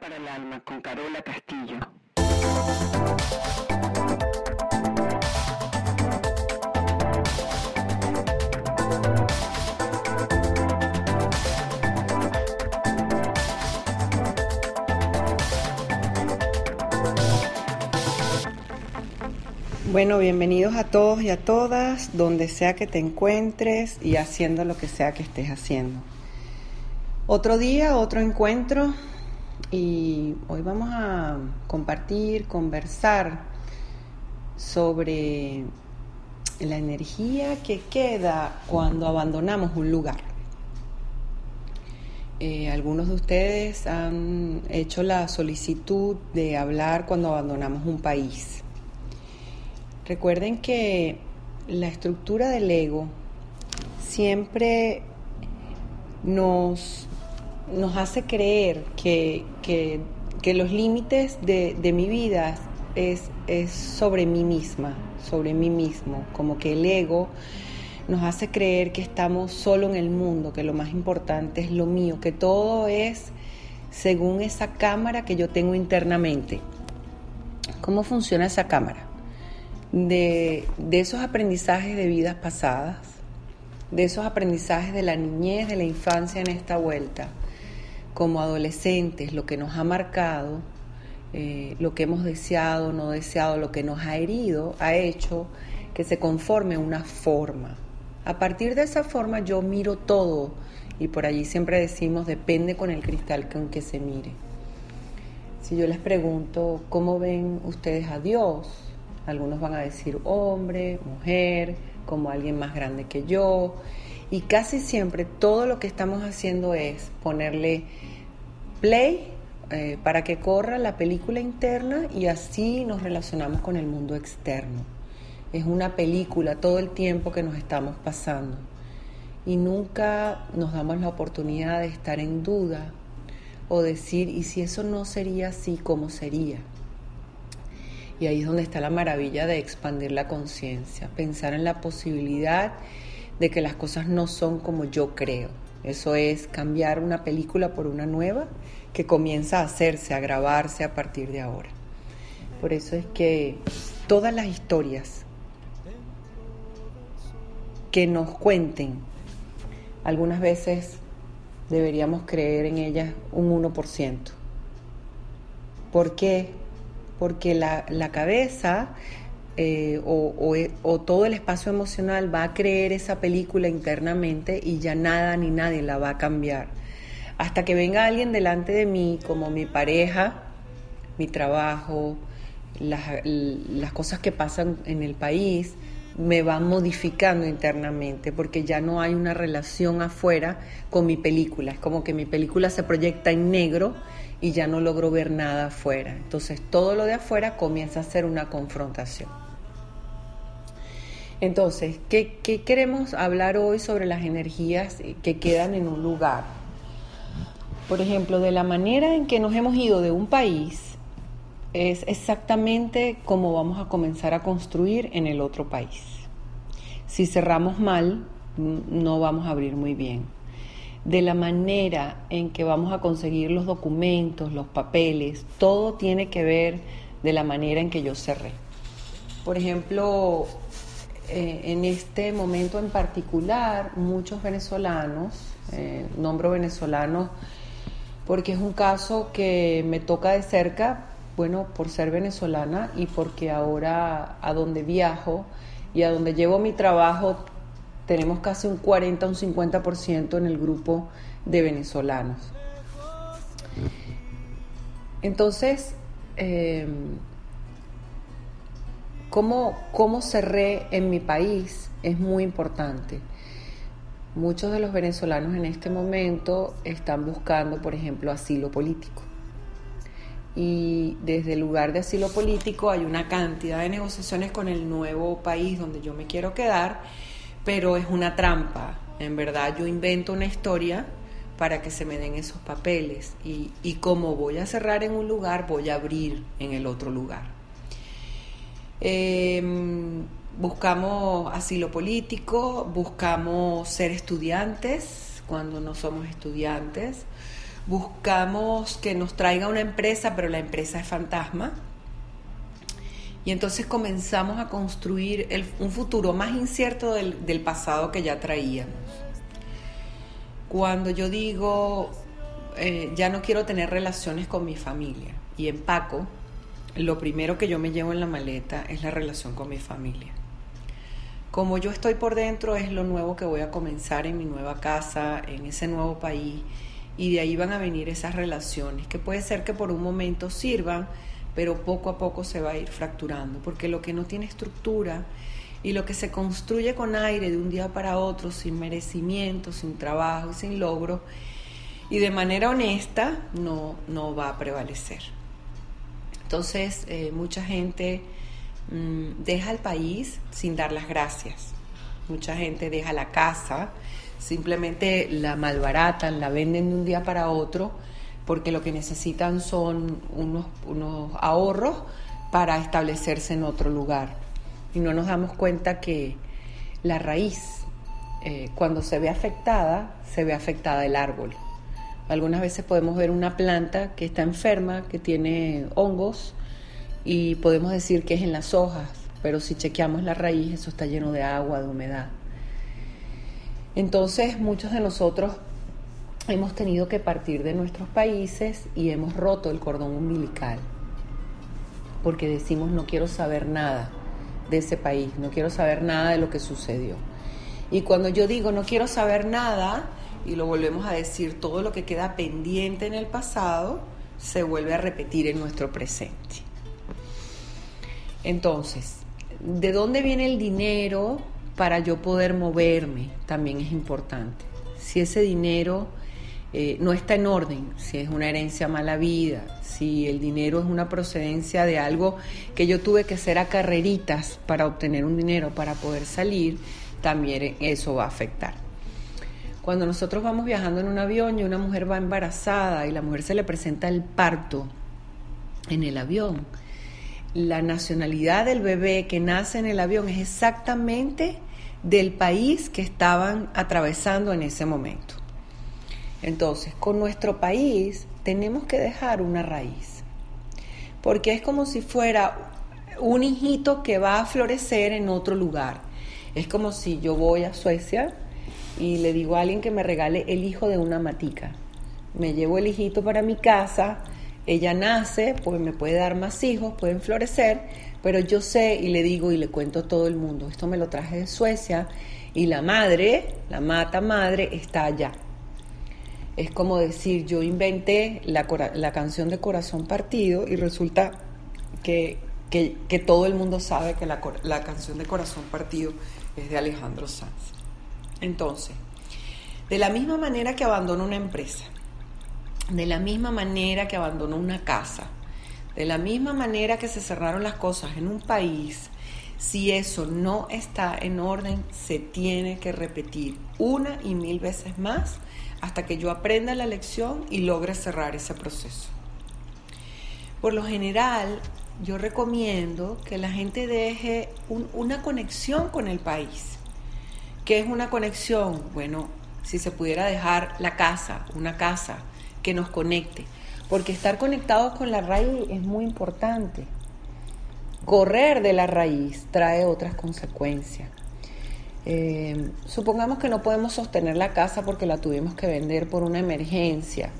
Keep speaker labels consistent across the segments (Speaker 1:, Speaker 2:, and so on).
Speaker 1: Para el alma con Carola Castillo. Bueno, bienvenidos a todos y a todas, donde sea que te encuentres y haciendo lo que sea que estés haciendo. Otro día, otro encuentro y hoy vamos a compartir, conversar sobre la energía que queda cuando abandonamos un lugar. Eh, algunos de ustedes han hecho la solicitud de hablar cuando abandonamos un país. Recuerden que la estructura del ego siempre nos, nos hace creer que, que- que los límites de, de mi vida es, es sobre mí misma, sobre mí mismo, como que el ego nos hace creer que estamos solo en el mundo, que lo más importante es lo mío, que todo es según esa cámara que yo tengo internamente. ¿Cómo funciona esa cámara? De, de esos aprendizajes de vidas pasadas, de esos aprendizajes de la niñez, de la infancia en esta vuelta, como adolescentes, lo que nos ha marcado, eh, lo que hemos deseado, no deseado, lo que nos ha herido, ha hecho que se conforme una forma. A partir de esa forma yo miro todo y por allí siempre decimos depende con el cristal con que se mire. Si yo les pregunto cómo ven ustedes a Dios, algunos van a decir hombre, mujer, como alguien más grande que yo. Y casi siempre todo lo que estamos haciendo es ponerle play eh, para que corra la película interna y así nos relacionamos con el mundo externo. Es una película todo el tiempo que nos estamos pasando y nunca nos damos la oportunidad de estar en duda o decir, ¿y si eso no sería así, cómo sería? Y ahí es donde está la maravilla de expandir la conciencia, pensar en la posibilidad de que las cosas no son como yo creo. Eso es cambiar una película por una nueva que comienza a hacerse, a grabarse a partir de ahora. Por eso es que todas las historias que nos cuenten, algunas veces deberíamos creer en ellas un 1%. ¿Por qué? Porque la, la cabeza eh, o, o- todo el espacio emocional va a creer esa película internamente y ya nada ni nadie la va a cambiar. Hasta que venga alguien delante de mí, como mi pareja, mi trabajo, las, las cosas que pasan en el país, me van modificando internamente, porque ya no hay una relación afuera con mi película. Es como que mi película se proyecta en negro y ya no logro ver nada afuera. Entonces todo lo de afuera comienza a ser una confrontación. Entonces, ¿qué, queremos hablar hoy sobre las energías que quedan en un lugar? Por ejemplo, de la manera en que nos hemos ido de un país es exactamente como vamos a comenzar a construir en el otro país. Si cerramos mal, no vamos a abrir muy bien. De la manera en que vamos a conseguir los documentos, los papeles, todo tiene que ver de la manera en que yo cerré. Por ejemplo, eh, en este momento en particular, muchos venezolanos, eh, nombro venezolanos porque es un caso que me toca de cerca, bueno, por ser venezolana y porque ahora a donde viajo y a donde llevo mi trabajo tenemos casi un 40, un 50% en el grupo de venezolanos. Entonces, eh, ¿cómo, ¿cómo cerré en mi país? Es muy importante. Muchos de los venezolanos en este momento están buscando, por ejemplo, asilo político. Y desde el lugar de asilo político hay una cantidad de negociaciones con el nuevo país donde yo me quiero quedar, pero es una trampa. En verdad yo invento una historia para que se me den esos papeles. Y, y como voy a cerrar en un lugar, voy a abrir en el otro lugar. Em, buscamos asilo político, buscamos ser estudiantes cuando no somos estudiantes, buscamos que nos traiga una empresa, pero la empresa es fantasma. Y entonces comenzamos a construir un futuro más incierto del, pasado que ya traíamos. Cuando yo digo, eh, ya no quiero tener relaciones con mi familia y empaco, lo primero que yo me llevo en la maleta es la relación con mi familia. Como yo estoy por dentro es lo nuevo que voy a comenzar en mi nueva casa, en ese nuevo país, y de ahí van a venir esas relaciones, que puede ser que por un momento sirvan, pero poco a poco se va a ir fracturando, porque lo que no tiene estructura y lo que se construye con aire de un día para otro, sin merecimiento, sin trabajo, sin logro, y de manera honesta, no, no va a prevalecer. Entonces, eh, mucha gente mm, deja el país sin dar las gracias. Mucha gente deja la casa, simplemente la malbaratan, la venden de un día para otro, porque lo que necesitan son unos, unos ahorros para establecerse en otro lugar y no nos damos cuenta que la raíz, eh, cuando se ve afectada, se ve afectada el árbol. Algunas veces podemos ver una planta que está enferma, que tiene hongos, y podemos decir que es en las hojas, pero si chequeamos la raíz, eso está lleno de agua, de humedad. Entonces, muchos de nosotros hemos tenido que partir de nuestros países y hemos roto el cordón umbilical, porque decimos no quiero saber nada de ese país, no quiero saber nada de lo que sucedió. Y cuando yo digo no quiero saber nada, y lo volvemos a decir, todo lo que queda pendiente en el pasado se vuelve a repetir en nuestro presente. Entonces, ¿de dónde viene el dinero para yo poder moverme? También es importante. Si ese dinero eh, no está en orden, si es una herencia mala vida, si el dinero es una procedencia de algo que yo tuve que hacer a carreritas para obtener un dinero para poder salir, también eso va a afectar. Cuando nosotros vamos viajando en un avión y una mujer va embarazada y la mujer se le presenta el parto en el avión, la nacionalidad del bebé que nace en el avión es exactamente del país que estaban atravesando en ese momento. Entonces, con nuestro país tenemos que dejar una raíz, porque es como si fuera un hijito que va a florecer en otro lugar. Es como si yo voy a Suecia y le digo a alguien que me regale el hijo de una matica. Me llevo el hijito para mi casa, ella nace, pues me puede dar más hijos, pueden florecer, pero yo sé y le digo y le cuento a todo el mundo, esto me lo traje de Suecia y la madre, la mata madre, está allá. Es como decir, yo inventé la, la canción de Corazón Partido y resulta que, que, todo el mundo sabe que la, la canción de Corazón Partido es de Alejandro Sanz. Entonces, de la misma manera que abandonó una empresa, de la misma manera que abandonó una casa, de la misma manera que se cerraron las cosas en un país, si eso no está en orden, se tiene que repetir una y mil veces más hasta que yo aprenda la lección y logre cerrar ese proceso. Por lo general, yo recomiendo que la gente deje una conexión con el país. ¿Qué es una conexión? Bueno, si se pudiera dejar la casa, una casa que nos conecte, porque estar conectados con la raíz es muy importante. Correr de la raíz trae otras consecuencias. Eh, supongamos que no podemos sostener la casa porque la tuvimos que vender por una emergencia.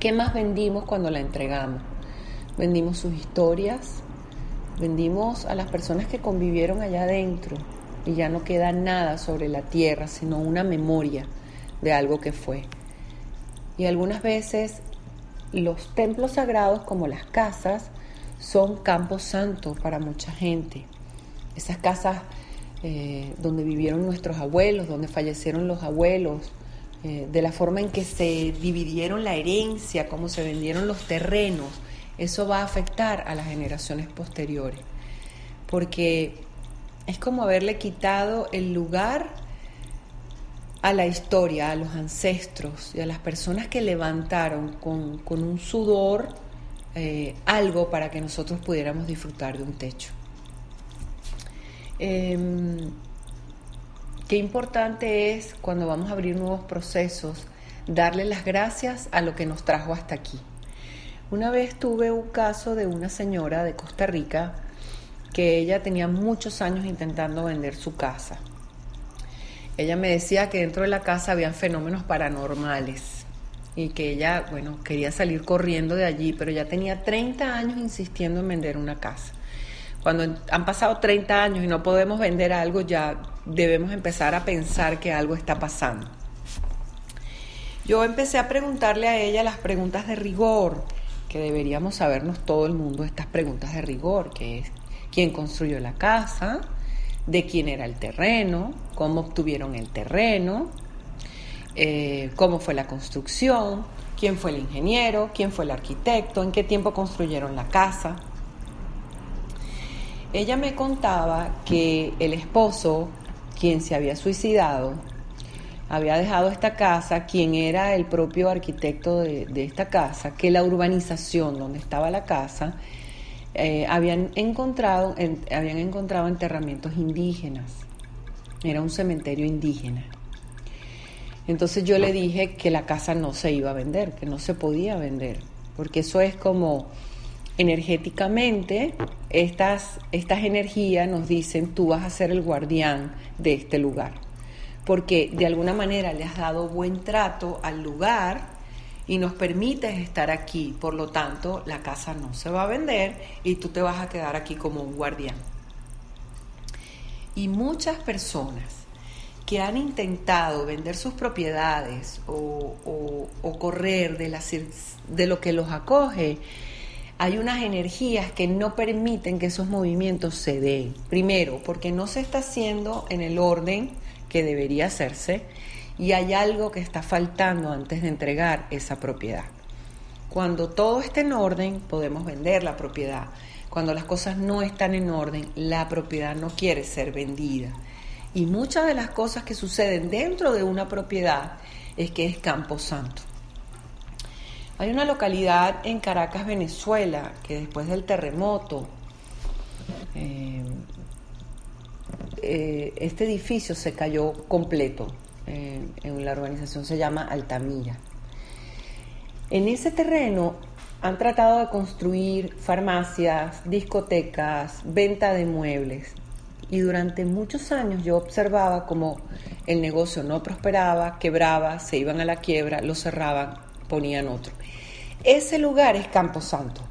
Speaker 1: ¿Qué más vendimos cuando la entregamos? Vendimos sus historias, vendimos a las personas que convivieron allá adentro y ya no queda nada sobre la tierra, sino una memoria de algo que fue. Y algunas veces los templos sagrados como las casas son campos santos para mucha gente. Esas casas eh, donde vivieron nuestros abuelos, donde fallecieron los abuelos, eh, de la forma en que se dividieron la herencia, cómo se vendieron los terrenos, eso va a afectar a las generaciones posteriores. Porque es como haberle quitado el lugar a la historia, a los ancestros y a las personas que levantaron con, un sudor eh, algo para que nosotros pudiéramos disfrutar de un techo. Em, Qué importante es cuando vamos a abrir nuevos procesos darle las gracias a lo que nos trajo hasta aquí. Una vez tuve un caso de una señora de Costa Rica que ella tenía muchos años intentando vender su casa. Ella me decía que dentro de la casa habían fenómenos paranormales y que ella, bueno, quería salir corriendo de allí, pero ya tenía 30 años insistiendo en vender una casa. Cuando han pasado 30 años y no podemos vender algo, ya debemos empezar a pensar que algo está pasando. Yo empecé a preguntarle a ella las preguntas de rigor, que deberíamos sabernos todo el mundo estas preguntas de rigor, que es quién construyó la casa, de quién era el terreno, cómo obtuvieron el terreno, eh, cómo fue la construcción, quién fue el ingeniero, quién fue el arquitecto, en qué tiempo construyeron la casa. Ella me contaba que el esposo, quien se había suicidado, había dejado esta casa, quien era el propio arquitecto de, esta casa, que la urbanización donde estaba la casa, eh, habían, encontrado, habían encontrado enterramientos indígenas. Era un cementerio indígena. Entonces yo le dije que la casa no se iba a vender, que no se podía vender, porque eso es como energéticamente estas, estas energías nos dicen tú vas a ser el guardián de este lugar, porque de alguna manera le has dado buen trato al lugar y nos permites estar aquí, por lo tanto la casa no se va a vender y tú te vas a quedar aquí como un guardián. Y muchas personas que han intentado vender sus propiedades o, o correr de, de lo que los acoge, hay unas energías que no permiten que esos movimientos se den. Primero, porque no se está haciendo en el orden que debería hacerse y hay algo que está faltando antes de entregar esa propiedad. Cuando todo está en orden, podemos vender la propiedad. Cuando las cosas no están en orden, la propiedad no quiere ser vendida. Y muchas de las cosas que suceden dentro de una propiedad es que es campo santo. Hay una localidad en Caracas, Venezuela, que después del terremoto, eh, eh, este edificio se cayó completo. Eh, en la urbanización se llama Altamira. En ese terreno han tratado de construir farmacias, discotecas, venta de muebles. Y durante muchos años yo observaba como el negocio no prosperaba, quebraba, se iban a la quiebra, lo cerraban, ponían otro. Ese lugar es Campo Santo.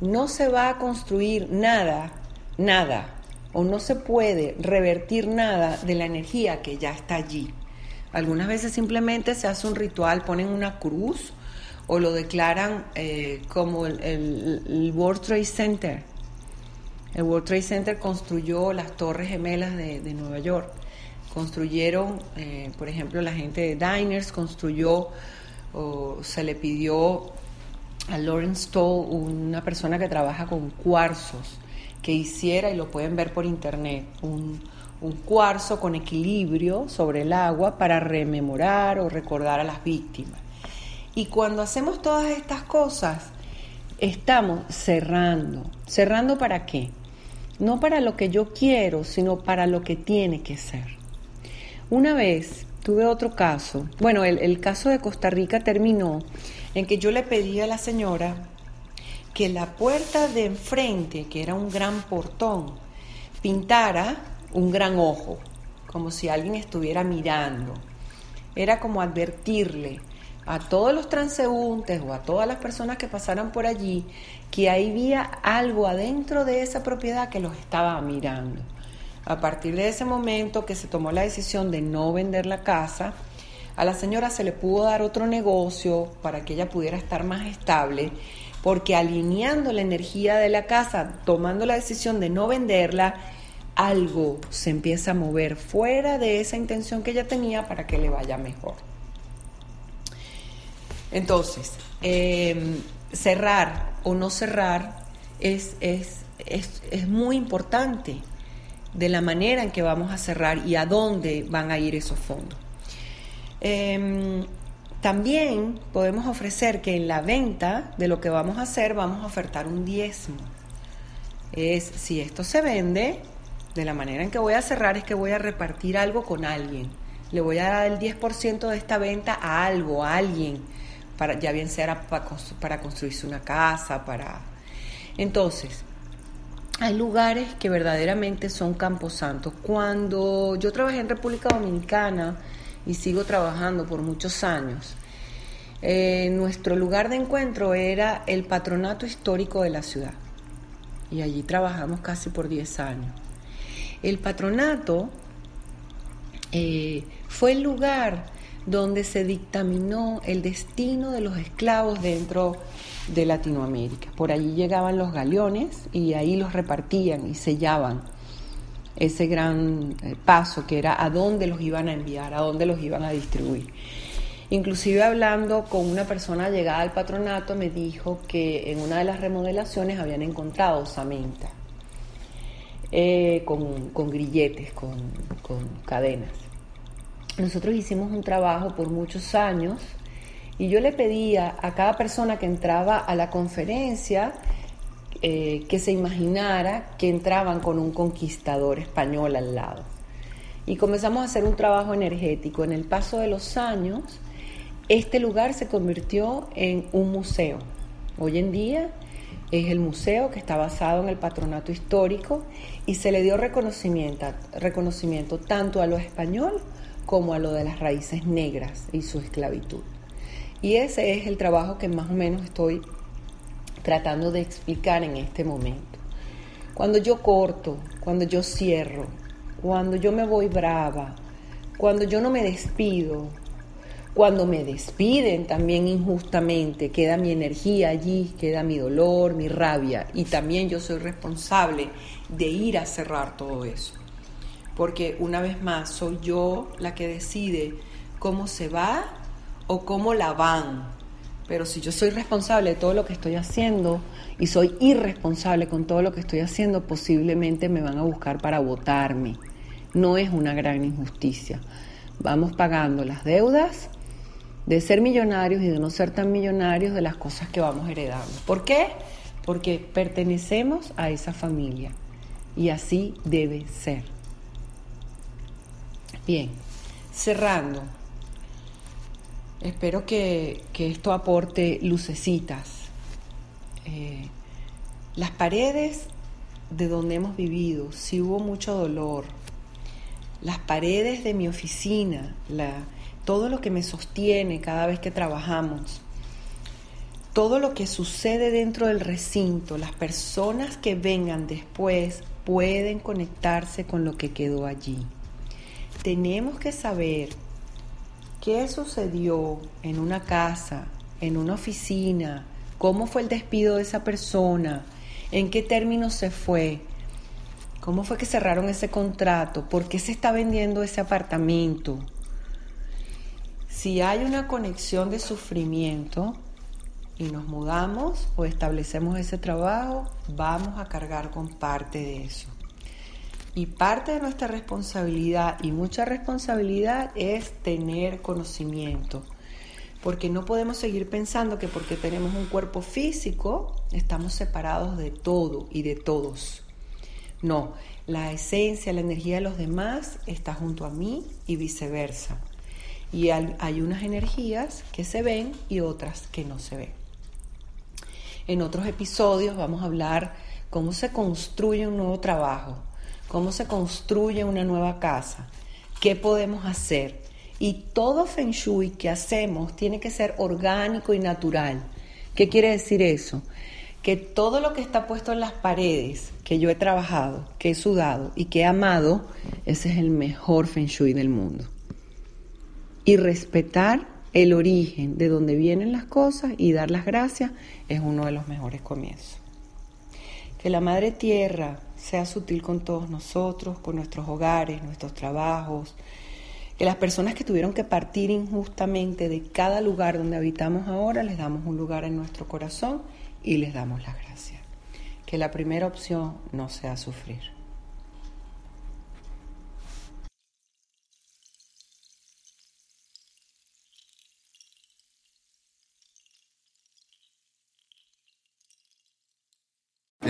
Speaker 1: No se va a construir nada, nada, o no se puede revertir nada de la energía que ya está allí. Algunas veces simplemente se hace un ritual, ponen una cruz o lo declaran eh, como el, World Trade Center. El World Trade Center construyó las torres gemelas de, Nueva York. Construyeron, eh, por ejemplo, la gente de Diners construyó o se le pidió a Lawrence Stoll, una persona que trabaja con cuarzos, que hiciera, y lo pueden ver por internet, un, un cuarzo con equilibrio sobre el agua para rememorar o recordar a las víctimas. Y cuando hacemos todas estas cosas, estamos cerrando. ¿Cerrando para qué? No para lo que yo quiero, sino para lo que tiene que ser. Una vez tuve otro caso. Bueno, el, caso de Costa Rica terminó en que yo le pedí a la señora que la puerta de enfrente, que era un gran portón, pintara un gran ojo, como si alguien estuviera mirando. Era como advertirle a todos los transeúntes o a todas las personas que pasaran por allí que ahí había algo adentro de esa propiedad que los estaba mirando. A partir de ese momento que se tomó la decisión de no vender la casa, a la señora se le pudo dar otro negocio para que ella pudiera estar más estable, porque alineando la energía de la casa, tomando la decisión de no venderla, algo se empieza a mover fuera de esa intención que ella tenía para que le vaya mejor. Entonces, em, cerrar o no cerrar es, es, es, muy importante de la manera en que vamos a cerrar y a dónde van a ir esos fondos. Em, también podemos ofrecer que en la venta de lo que vamos a hacer vamos a ofertar un diezmo. Es si esto se vende, de la manera en que voy a cerrar es que voy a repartir algo con alguien. Le voy a dar el 10% de esta venta a algo, a alguien, para, ya bien sea para, para construirse una casa, para... Entonces, hay lugares que verdaderamente son camposantos. Cuando yo trabajé en República Dominicana y sigo trabajando por muchos años, eh, nuestro lugar de encuentro era el patronato histórico de la ciudad. Y allí trabajamos casi por 10 años. El patronato eh, fue el lugar donde se dictaminó el destino de los esclavos dentro de Latinoamérica. Por allí llegaban los galeones y ahí los repartían y sellaban ese gran eh, paso que era a dónde los iban a enviar, a dónde los iban a distribuir. Inclusive hablando con una persona llegada al patronato me dijo que en una de las remodelaciones habían encontrado osamenta eh, con, grilletes, con cadenas. Nosotros hicimos un trabajo por muchos años y yo le pedía a cada persona que entraba a la conferencia eh, que se imaginara que entraban con un conquistador español al lado. Y comenzamos a hacer un trabajo energético. En el paso de los años, este lugar se convirtió en un museo. Hoy en día es el museo que está basado en el patronato histórico y se le dio reconocimiento, reconocimiento tanto a lo español como a lo de las raíces negras y su esclavitud. Y ese es el trabajo que más o menos estoy tratando de explicar en este momento. Cuando yo corto, cuando yo cierro, cuando yo me voy brava, cuando yo no me despido, cuando me despiden también injustamente, queda mi energía allí, queda mi dolor, mi rabia y también yo soy responsable de ir a cerrar todo eso porque una vez más soy yo la que decide cómo se va o cómo la van. Pero si yo soy responsable de todo lo que estoy haciendo y soy irresponsable con todo lo que estoy haciendo, posiblemente me van a buscar para votarme. No es una gran injusticia. Vamos pagando las deudas de ser millonarios y de no ser tan millonarios de las cosas que vamos heredando. ¿Por qué? Porque pertenecemos a esa familia y así debe ser. Bien, cerrando. Espero que, esto aporte lucecitas. Eh, las paredes de donde hemos vivido, si hubo mucho dolor, las paredes de mi oficina, todo lo que me sostiene cada vez que trabajamos, todo lo que sucede dentro del recinto, las personas que vengan después pueden conectarse con lo que quedó allí tenemos que saber qué sucedió en una casa, en una oficina, cómo fue el despido de esa persona, en qué términos se fue, cómo fue que cerraron ese contrato, por qué se está vendiendo ese apartamento. Si hay una conexión de sufrimiento y nos mudamos o establecemos ese trabajo, vamos a cargar con parte de eso. Y parte de nuestra responsabilidad y mucha responsabilidad es tener conocimiento. Porque no podemos seguir pensando que porque tenemos un cuerpo físico estamos separados de todo y de todos. No, la esencia, la energía de los demás está junto a mí y viceversa. Y hay unas energías que se ven y otras que no se ven. En otros episodios vamos a hablar cómo se construye un nuevo trabajo, cómo se construye una nueva casa, qué podemos hacer. Y todo feng shui que hacemos tiene que ser orgánico y natural. ¿Qué quiere decir eso? Que todo lo que está puesto en las paredes, que yo he trabajado, que he sudado y que he amado, ese es el mejor feng shui del mundo. Y respetar el origen de donde vienen las cosas y dar las gracias es uno de los mejores comienzos. Que la Madre Tierra sea sutil con todos nosotros, con nuestros hogares, nuestros trabajos, que las personas que tuvieron que partir injustamente de cada lugar donde habitamos ahora, les damos un lugar en nuestro corazón y les damos las gracias. Que la primera opción no sea sufrir.